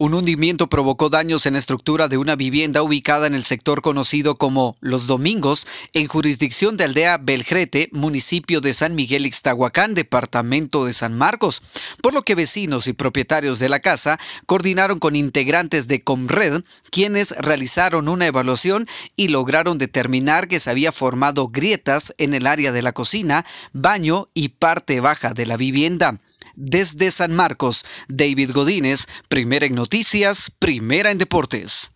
Un hundimiento provocó daños en la estructura de una vivienda ubicada en el sector conocido como Los Domingos, en jurisdicción de Aldea Belgrete, municipio de San Miguel Ixtahuacán, departamento de San Marcos, por lo que vecinos y propietarios de la casa coordinaron con integrantes de Comred, quienes realizaron una evaluación y lograron determinar que se había formado grietas en el área de la cocina, baño y parte baja de la vivienda. Desde San Marcos, David Godínez, primera en noticias, primera en deportes.